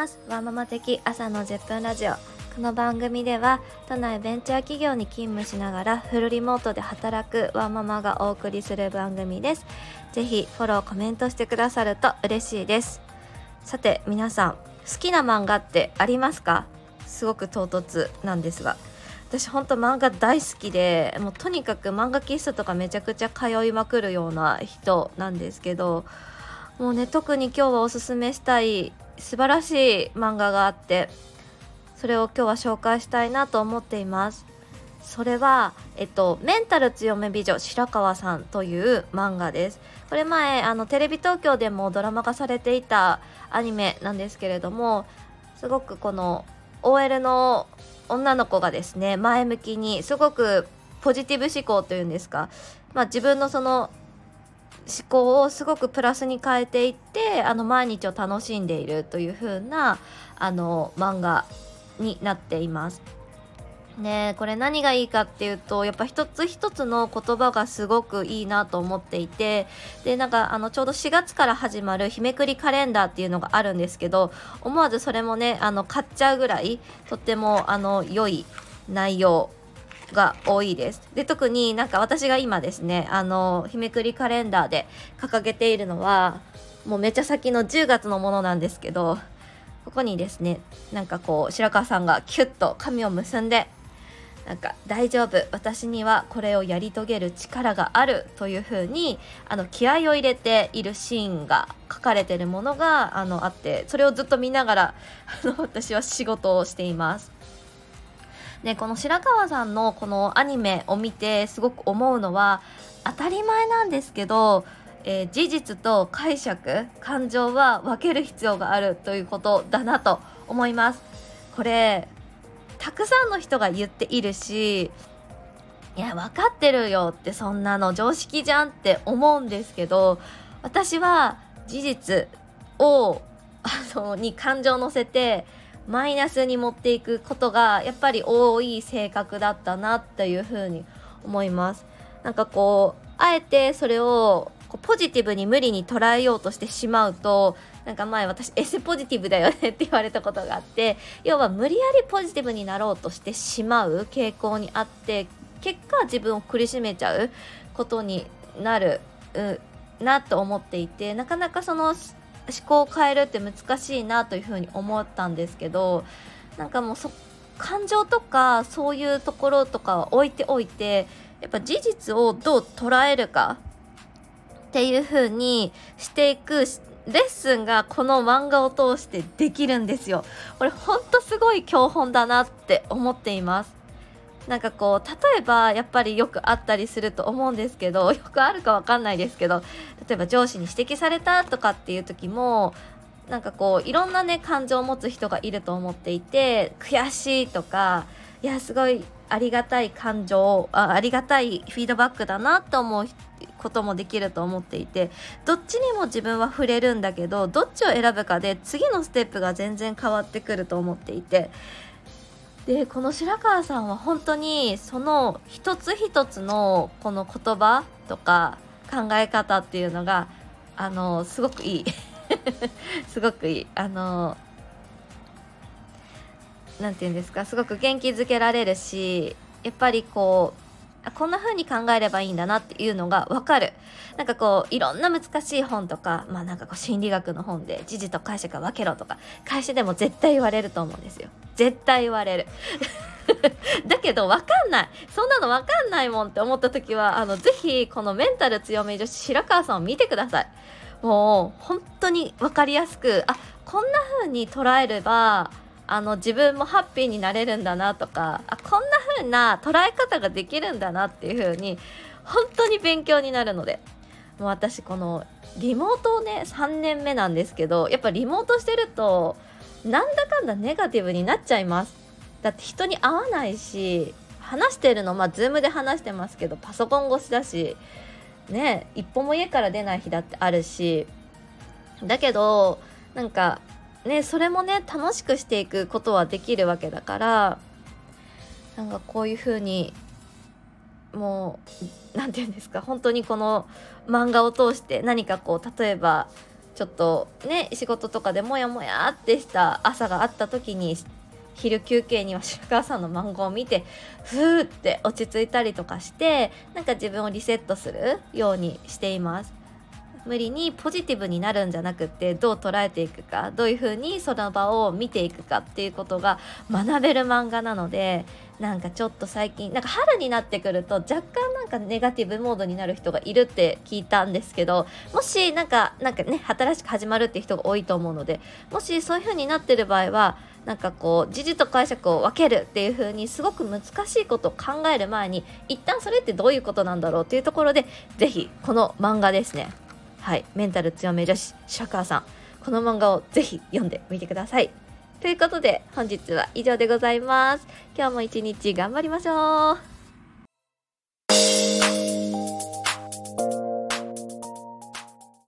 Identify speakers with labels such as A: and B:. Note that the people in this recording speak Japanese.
A: ます。ワーママ的朝の10分ラジオ。この番組では都内ベンチャー企業に勤務しながらフルリモートで働くワーママがお送りする番組です。ぜひフォローコメントしてくださると嬉しいです。さて皆さん好きな漫画ってありますか？すごく唐突なんですが。私ほんと漫画大好きでもうとにかく漫画喫茶とかめちゃくちゃ通いまくるような人なんですけどもうね特に今日はおすすめしたい素晴らしい漫画があってそれを今日は紹介したいなと思っています。それは、えっと、メンタル強め美女白川さんという漫画です。これ前あのテレビ東京でもドラマ化されていたアニメなんですけれどもすごくこの OL の女の子がですね前向きにすごくポジティブ思考というんですか、まあ、自分のその思考をすごくプラスに変えていってあの毎日を楽しんでいるという風なあな漫画になっています。ねこれ何がいいかっていうとやっぱ一つ一つの言葉がすごくいいなと思っていてでなんかあのちょうど4月から始まる日めくりカレンダーっていうのがあるんですけど思わずそれもねあの買っちゃうぐらいとってもあの良い内容が多いです。で特になんか私が今ですねあの日めくりカレンダーで掲げているのはもうめちゃ先の10月のものなんですけどここにですねなんかこう白川さんがキュッと髪を結んでなんか大丈夫私にはこれをやり遂げる力があるというふうにあの気合を入れているシーンが書かれているものがあのあってそれをずっと見ながらあの私は仕事をしています。でこの白川さんのこのアニメを見てすごく思うのは当たり前なんですけど、えー、事実と解釈感情は分ける必要があるということだなと思います。これたくさんの人が言っているしいや分かってるよってそんなの常識じゃんって思うんですけど私は事実をあのに感情を乗せてマイナスに持っていくことがやっぱり多い性格だったなっていうふうに思います。なんかこうあえてそれをポジティブに無理に捉えようとしてしまうとなんか前私エセポジティブだよねって言われたことがあって要は無理やりポジティブになろうとしてしまう傾向にあって結果自分を苦しめちゃうことになるなと思っていてなかなかその思考を変えるって難しいなというふうに思ったんですけどなんかもうそ感情とかそういうところとかは置いておいてやっぱ事実をどう捉えるかっていう風にしていくレッスンがこの漫画を通してできるんですよ。これほんとすごい教本だなって思っています。なんかこう例えばやっぱりよくあったりすると思うんですけど よくあるかわかんないですけど例えば上司に指摘されたとかっていう時もなんかこういろんなね感情を持つ人がいると思っていて悔しいとかいやすごいありがたい感情あありがたいフィードバックだなと思うこともできると思っていてどっちにも自分は触れるんだけどどっちを選ぶかで次のステップが全然変わってくると思っていてでこの白川さんは本当にその一つ一つのこの言葉とか考え方っていうのがあのすごくいい。すごくいい。あの何て言うんですかすごく元気づけられるしやっぱりこうこんな風に考えればいいんだなっていうのがわかる。なんかこう、いろんな難しい本とか、まあなんかこう心理学の本で、時事と解釈を分けろとか、会社でも絶対言われると思うんですよ。絶対言われる。だけど分かんないそんなの分かんないもんって思った時はあのぜひこのメンタル強め女子白川さんを見てくださいもう本当に分かりやすくあこんな風に捉えればあの自分もハッピーになれるんだなとかあこんな風な捉え方ができるんだなっていう風に本当に勉強になるので。もう私このリモートをね3年目なんですけどやっぱリモートしてるとなんだかんだネガティブになっちゃいます。だって人に会わないし話してるのまあズームで話してますけどパソコン越しだしね一歩も家から出ない日だってあるし。だけどなんかねそれもね楽しくしていくことはできるわけだからなんかこういう風にもう何て言うんですか本当にこの漫画を通して何かこう例えばちょっとね仕事とかでモヤモヤってした朝があった時に昼休憩には白川さんの漫画を見てふーって落ち着いたりとかしてなんか自分をリセットするようにしています。無理にポジティブになるんじゃなくてどう捉えていくかどういうふうにその場を見ていくかっていうことが学べる漫画なのでなんかちょっと最近なんか春になってくると若干なんかネガティブモードになる人がいるって聞いたんですけどもしなんかなんかね新しく始まるっていう人が多いと思うのでもしそういう風になってる場合はなんかこう時事と解釈を分けるっていう風にすごく難しいことを考える前に一旦それってどういうことなんだろうっていうところで是非この漫画ですね。はいメンタル強め女子シャカーさんこの漫画をぜひ読んでみてください。ということで本日は以上でございます。今日も一日頑張りましょう。